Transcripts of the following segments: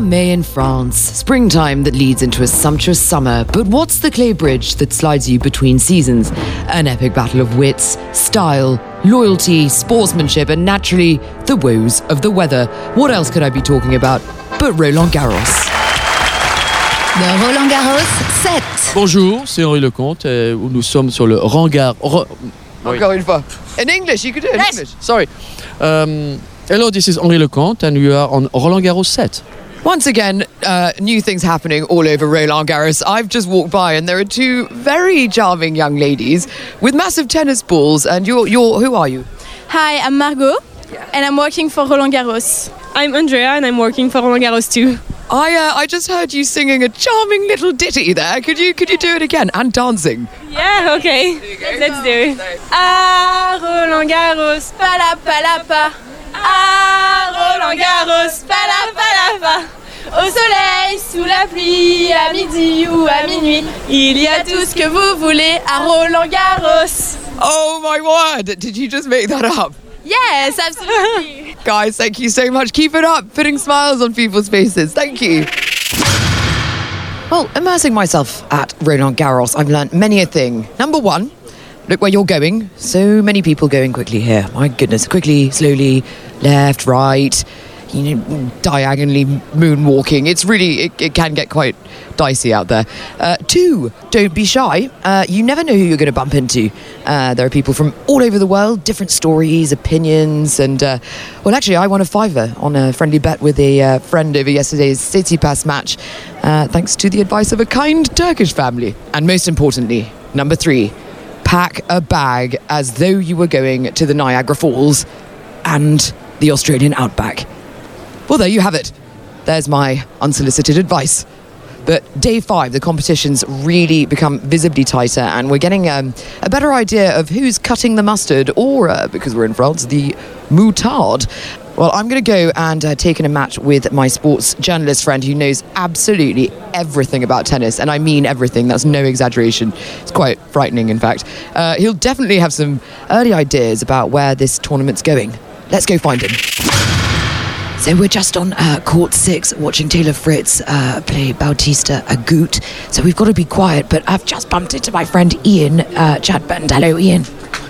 May in France, springtime that leads into a sumptuous summer. But what's the clay bridge that slides you between seasons? An epic battle of wits, style, loyalty, sportsmanship, and naturally, the woes of the weather. What else could I be talking about but Roland Garros? Le Roland Garros 7. Bonjour, c'est Henri Lecomte. et nous sommes sur le Rangar. Ro- Oui. Encore une fois. In English, you could do it in Yes. English. Sorry. Um, hello, this is Henri Lecomte, and we are on Roland Garros set. Once again, uh, new things happening all over Roland Garros. I've just walked by and there are two very charming young ladies with massive tennis balls. And you're, you're who are you? Hi, I'm Margot, and I'm working for Roland Garros. I'm Andrea, and I'm working for Roland Garros too. I uh, I just heard you singing a charming little ditty there. Could you could you do it again and dancing? Yeah, okay. Let's do it. Ah, Roland Garros, palapalapa. Ah, Roland Garros, palapalapa. Au soleil, sous la pluie, à midi ou à minuit, il y a tout ce que vous voulez à Roland Garros. Oh my word! Did you just make that up? Yes, absolutely. Guys, thank you so much. Keep it up, putting smiles on people's faces. Thank you. Well, immersing myself at Roland Garros, I've learnt many a thing. Number one, look where you're going. So many people going quickly here. My goodness, quickly, slowly, left, right, you know, diagonally moonwalking. It's really, it, it can get quite dicey out there. Uh, two, don't be shy. Uh, you never know who you're going to bump into. Uh, there are people from all over the world, different stories, opinions, and uh, well, actually, I won a fiver on a friendly bet with a uh, friend over yesterday's Tsitsipas match, uh, thanks to the advice of a kind Turkish family. And most importantly, number three, pack a bag as though you were going to the Niagara Falls and the Australian outback. Well, there you have it. There's my unsolicited advice. But day five, the competitions really become visibly tighter, and we're getting um, a better idea of who's cutting the mustard, or uh, because we're in France, the moutard. Well, I'm going to go and uh, take in a match with my sports journalist friend who knows absolutely everything about tennis, and I mean everything. That's no exaggeration. It's quite frightening, in fact. Uh, he'll definitely have some early ideas about where this tournament's going. Let's go find him. So we're just on uh, court six watching Taylor Fritz uh, play Bautista Agut. So we've got to be quiet, but I've just bumped into my friend Ian uh, Chadband. Hello, Ian.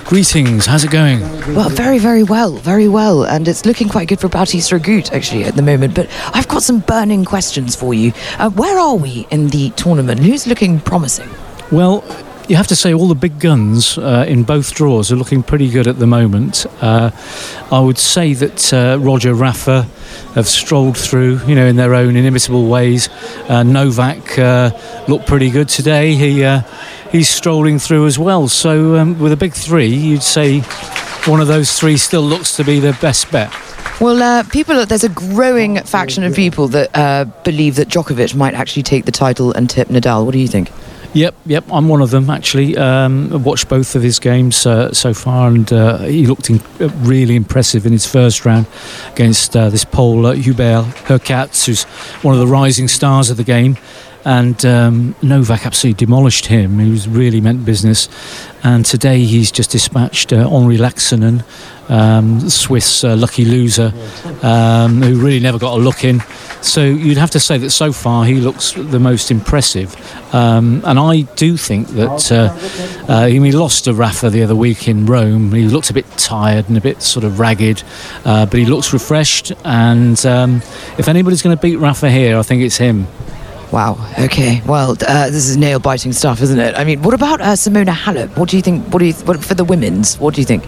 Greetings, how's it going? Well, very, very well, very well. And it's looking quite good for Bautista Agut, actually, at the moment. But I've got some burning questions for you. Uh, where are we in the tournament? Who's looking promising? Well, you have to say all the big guns uh, in both draws are looking pretty good at the moment. Uh, I would say that uh, Roger Rafa have strolled through, you know, in their own inimitable ways. Uh, Novak uh, looked pretty good today. He uh, he's strolling through as well. So um, with a big three, you'd say one of those three still looks to be the best bet. Well, uh, people, there's a growing faction of people that uh, believe that Djokovic might actually take the title and tip Nadal. What do you think? Yep, yep, I'm one of them actually. Um, I watched both of his games uh, so far, and uh, he looked in, uh, really impressive in his first round against uh, this Pole Hubert Hurkacz, who's one of the rising stars of the game. And um, Novak absolutely demolished him. He was really meant business. And today he's just dispatched uh, Henri Laaksonen, um, Swiss uh, lucky loser, um, who really never got a look in. So you'd have to say that so far he looks the most impressive. Um, and I do think that uh, uh, he lost to Rafa the other week in Rome. He looked a bit tired and a bit sort of ragged, uh, but he looks refreshed. And um, if anybody's going to beat Rafa here, I think it's him. Wow. Okay. Well, uh, this is nail biting stuff, isn't it? I mean, what about uh, Simona Halep? What do you think? What do you what, for the women's? What do you think?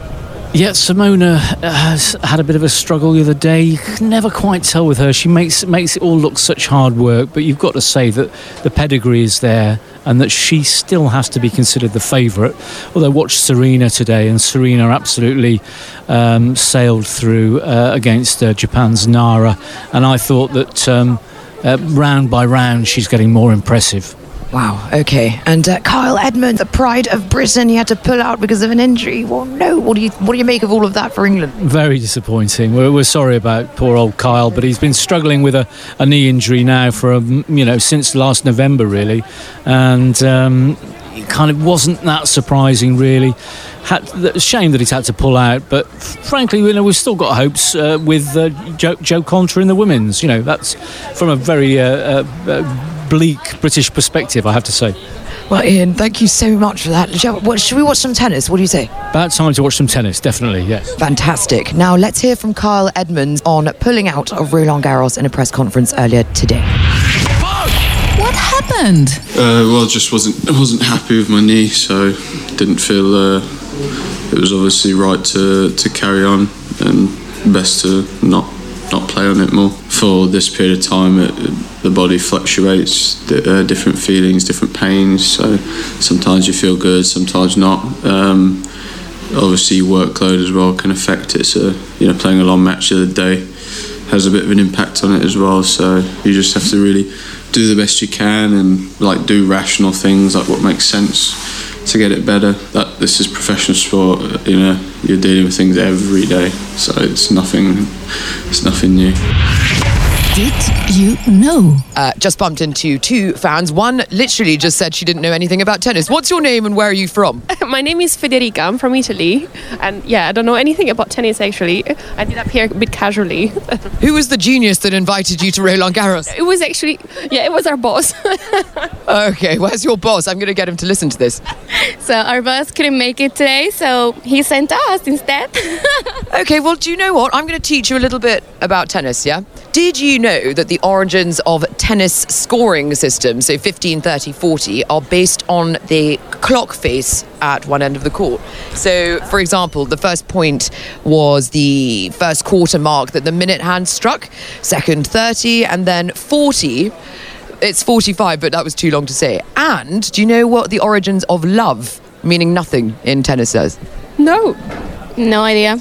Yeah, Simona has had a bit of a struggle the other day. You can never quite tell with her. She makes makes it all look such hard work, but you've got to say that the pedigree is there and that she still has to be considered the favourite. Although watch Serena today, and Serena absolutely um, sailed through uh, against uh, Japan's Nara, and I thought that um, uh, round by round she's getting more impressive. Wow. Okay. And uh, Kyle Edmund, the pride of Britain, he had to pull out because of an injury. Well, no. What do you what do you make of all of that for England? Very disappointing. We're, we're sorry about poor old Kyle, but he's been struggling with a, a knee injury now for a, you know since last November really, and um, it kind of wasn't that surprising, really. Had, shame that he's had to pull out, but frankly, you know, we've still got hopes uh, with uh, Jo, Jo Konta in the women's. You know, that's from a very uh, uh, uh, bleak British perspective, I have to say. Well, Ian, thank you so much for that. Should we watch some tennis? What do you say? About time to watch some tennis, definitely, yes. Fantastic. Now let's hear from Kyle Edmund on pulling out of Roland Garros in a press conference earlier today. Happened? Uh, well, just wasn't wasn't happy with my knee, so didn't feel uh, it was obviously right to, to carry on and best to not not play on it more. For this period of time, it, the body fluctuates, uh, different feelings, different pains. So sometimes you feel good, sometimes not. Um, obviously, workload as well can affect it. So you know, playing a long match of the other day has a bit of an impact on it as well. So you just have to really do the best you can and like do rational things, like what makes sense to get it better. That this is professional sport. You know, you're dealing with things every day, so it's nothing. It's nothing new. Did you know? Uh, just bumped into two fans. One literally just said she didn't know anything about tennis. What's your name and where are you from? My name is Federica. I'm from Italy, and yeah, I don't know anything about tennis actually. I did appear a bit casually. Who was the genius that invited you to Roland Garros? it was actually, yeah, it was our boss. Okay, where's your boss? I'm going to get him to listen to this. so our boss couldn't make it today, so he sent us instead. Okay, well, do you know what? I'm going to teach you a little bit about tennis, yeah? Did you know that the origins of tennis scoring systems, so 15, 30, 40, are based on the clock face at one end of the court? So, for example, the first point was the first quarter mark that the minute hand struck, second 30, and then 40. It's 45, but that was too long to say. And do you know what the origins of love, meaning nothing, in tennis says? no, no idea.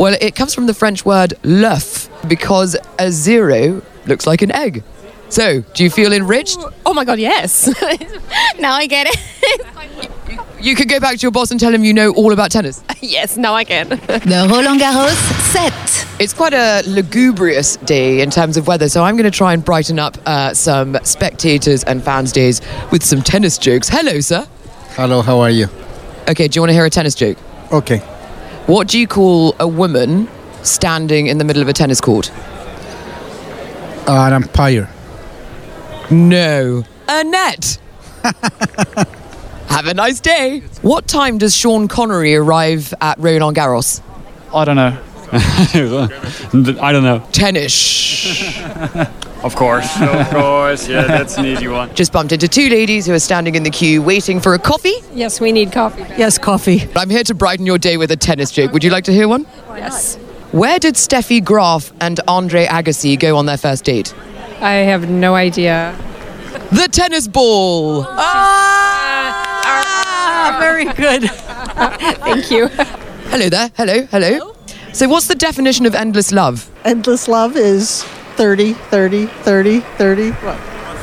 Well, it comes from the French word l'œuf because a zero looks like an egg. So, do you feel enriched? Oh my god, yes. now I get it. You could go back to your boss and tell him you know all about tennis. yes, now I can. The Roland Garros set. It's quite a lugubrious day in terms of weather, so I'm going to try and brighten up uh, some spectators and fans' days with some tennis jokes. Hello, sir. Hello, how are you? Okay, do you want to hear a tennis joke? Okay. What do you call a woman standing in the middle of a tennis court? Uh, an umpire. No. A net. Have a nice day. What time does Sean Connery arrive at Roland Garros? I don't know. I don't know. Tennis. Of course, of course. Yeah, that's an easy one. Just bumped into two ladies who are standing in the queue waiting for a coffee. yes, we need coffee. Yes, coffee. I'm here to brighten your day with a tennis joke. Would you like to hear one? Yes. Where did Steffi Graf and Andre Agassi go on their first date? I have no idea. The tennis ball. Ah, very good. Thank you. Hello there. Hello. Hello. So, what's the definition of endless love? Endless love is 30, 30, 30, 30. What?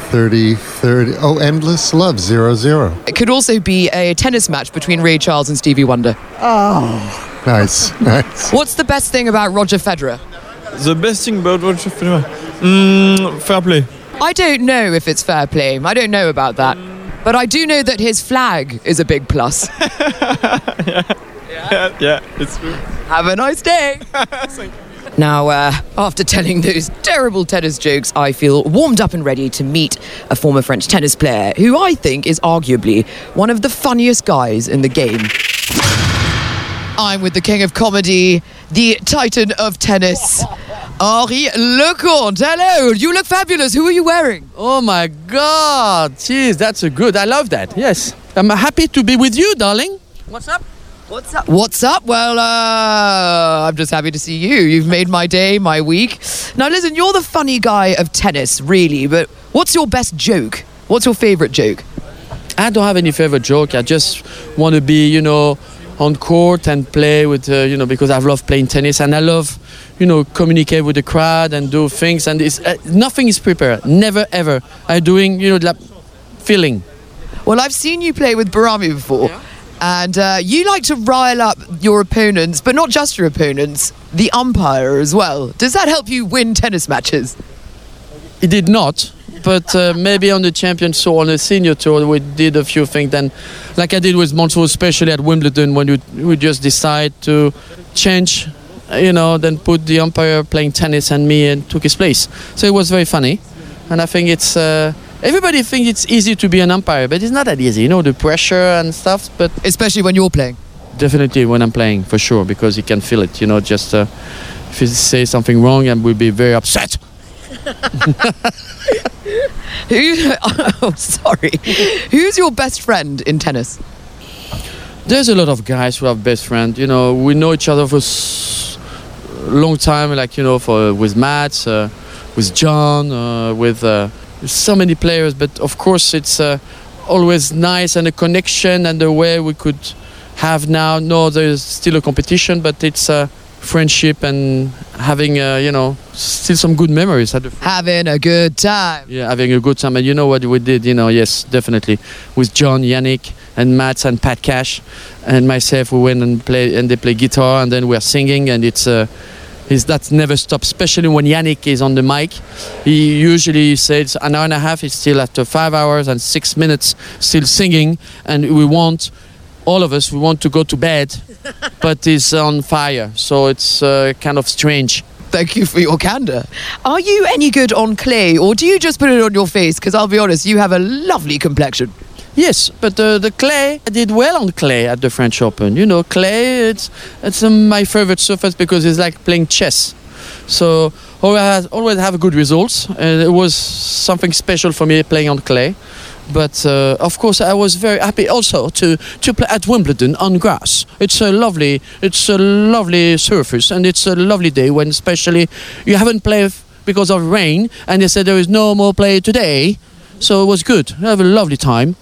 30, 30. Oh, endless love, zero, zero. It could also be a tennis match between Ray Charles and Stevie Wonder. Oh, Nice, nice. What's the best thing about Roger Federer? The best thing about Roger Federer, mm, fair play. I don't know if it's fair play. I don't know about that. But I do know that his flag is a big plus. Yeah, yeah, it's true. Have a nice day. Now, uh, after telling those terrible tennis jokes, I feel warmed up and ready to meet a former French tennis player who I think is arguably one of the funniest guys in the game. I'm with the king of comedy, the titan of tennis, Henri Leconte. Hello, you look fabulous. Who are you wearing? Oh my God! Jeez, that's a good. I love that. Yes, I'm happy to be with you, darling. What's up? What's up? What's up? Well, uh, I'm just happy to see you. You've made my day, my week. Now, listen, you're the funny guy of tennis, really, but what's your best joke? What's your favorite joke? I don't have any favorite joke. I just want to be, you know, on court and play with, uh, you know, because I love playing tennis and I love, you know, communicate with the crowd and do things. And it's, uh, nothing is prepared. Never ever. I'm doing, you know, like feeling. Well, I've seen you play with Bahrami before. And uh, you like to rile up your opponents, but not just your opponents, the umpire as well. Does that help you win tennis matches? It did not. But uh, maybe on the champion tour, on the senior tour, we did a few things. Then, like I did with Montreux, especially at Wimbledon, when you we just decide to change, you know, then put the umpire playing tennis and me and took his place. So it was very funny, and I think it's. Uh, everybody thinks it's easy to be an umpire, but it's not that easy. You know, the pressure and stuff. But especially when you're playing. Definitely when I'm playing, for sure, because you can feel it. You know, just uh, if you say something wrong, and we'll be very upset. Who? Oh, sorry. Who's your best friend in tennis? There's a lot of guys who have best friends. You know, we know each other for a long time. Like you know, for with Matt, uh, with John, uh, with uh, so many players. But of course, it's uh, always nice and a connection and the way we could have now. No, there's still a competition, but it's a friendship and having uh, you know still some good memories. At the Having a good time. yeah, having a good time. And you know what we did? You know, yes, definitely. With John, Yannick, and Matt and Pat Cash, and myself, we went and play and they play guitar, and then we're singing, and it's. Uh, is that never stops, especially when Yannick is on the mic. He usually says an hour and a half. He's still after five hours and six minutes, still singing, and we want all of us. We want to go to bed, but he's on fire. So it's uh, kind of strange. Thank you for your candor. Are you any good on clay, or do you just put it on your face? Because I'll be honest, you have a lovely complexion. Yes, but uh, the clay, I did well on clay at the French Open. You know, clay, it's, it's um, my favorite surface because it's like playing chess. So always, always have good results. And it was something special for me playing on clay. But uh, of course, I was very happy also to, to play at Wimbledon on grass. It's a lovely, it's a lovely surface, and it's a lovely day when, especially, you haven't played because of rain, and they said there is no more play today. So it was good. I have a lovely time.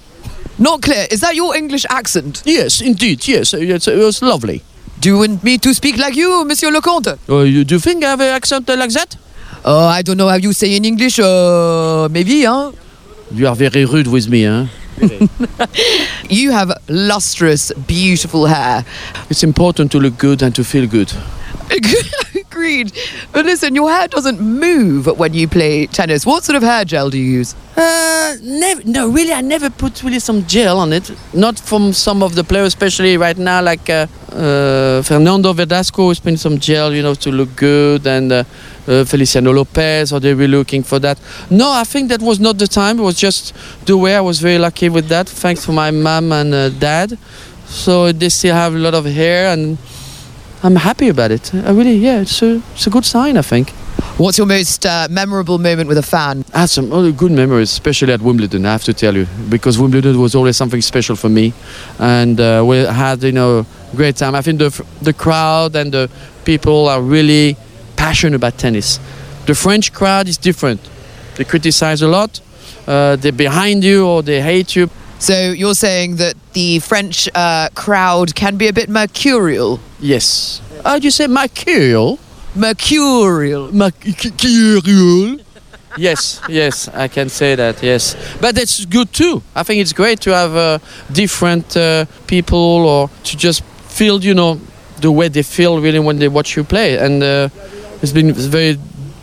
Not clear. Is that your English accent? Yes, indeed. Yes, it was lovely. Do you want me to speak like you, Monsieur Leconte? Uh, you, do you think I have an accent uh, like that? Oh, I don't know how you say in English. Uh, maybe, huh? You are very rude with me, huh? You have lustrous, beautiful hair. It's important to look good and to feel good. Agreed. But listen, your hair doesn't move when you play tennis. What sort of hair gel do you use? Uh, never, no, really, I never put really some gel on it. Not from some of the players, especially right now, like uh, uh, Fernando Verdasco is putting some gel, you know, to look good, and uh, uh, Feliciano Lopez, or they were looking for that. No, I think that was not the time. It was just the way I was very lucky with that, thanks to my mom and uh, dad. So they still have a lot of hair, and I'm happy about it. I really, yeah, it's a, it's a good sign, I think. What's your most uh, memorable moment with a fan? I had some other good memories, especially at Wimbledon. I have to tell you, because Wimbledon was always something special for me, and uh, we had you know great time. I think the the crowd and the people are really passionate about tennis. The French crowd is different. They criticize a lot. Uh, they're behind you or they hate you. So you're saying that the French uh, crowd can be a bit mercurial? Yes. How do you say mercurial? Mercurial. Mercurial. yes, yes, I can say that. Yes, but it's good too. I think it's great to have uh, different uh, people or to just feel, you know, the way they feel really when they watch you play. And uh, it's been very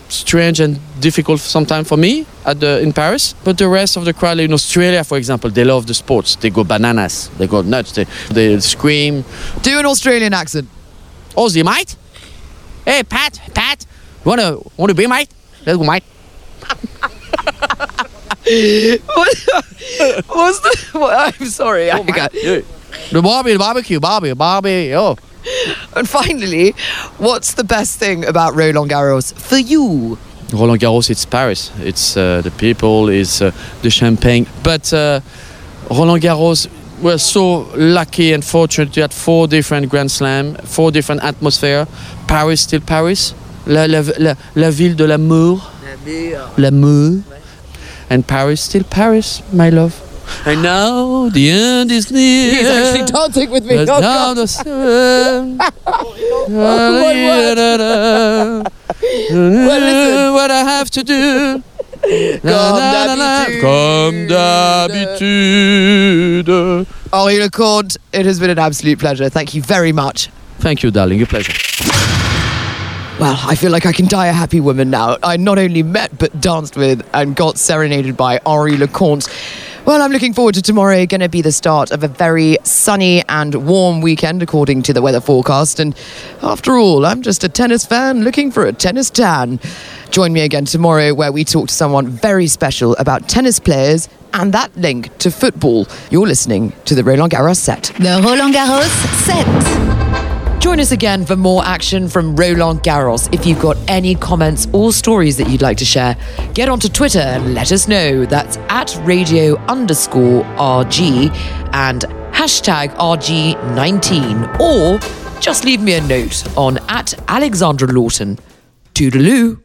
strange and difficult sometimes for me at the, in Paris. But the rest of the crowd, in Australia, for example, they love the sports. They go bananas. They go nuts. They, they scream. Do an Australian accent. Aussie, mate. Hey, Pat, Pat, wanna wanna be mate? Let's go, mate. what, what's the? What, I'm sorry. Oh, I got, The barbie, the barbecue, barbie, barbie. Oh, and finally, what's the best thing about Roland Garros for you? Roland Garros, it's Paris. It's uh, the people, it's uh, the champagne. But uh, Roland Garros, we're so lucky and fortunate to have four different Grand Slam, four different atmosphere. Paris, still Paris. La, la, la, la ville de l'amour. L'amour. And Paris, still Paris, my love. And now the end is near. He's actually dancing with me. Oh, now the sun. Oh, listen. Mm, what I have to do. Comme d'habitude. Henri Leconte, it has been an absolute pleasure. Thank you very much. Thank you, darling. A pleasure. Well, I feel like I can die a happy woman now. I not only met but danced with and got serenaded by Henri Leconte. Well, I'm looking forward to tomorrow. Going to be the start of a very sunny and warm weekend, according to the weather forecast. And after all, I'm just a tennis fan looking for a tennis tan. Join me again tomorrow, where we talk to someone very special about tennis players and that link to football. You're listening to the Roland Garros set. The Roland Garros set. Join us again for more action from Roland Garros. If you've got any comments or stories that you'd like to share, get onto Twitter and let us know. That's at radio underscore RG and hashtag RG19. Or just leave me a note on at Alexandra Lawton. Toodaloo.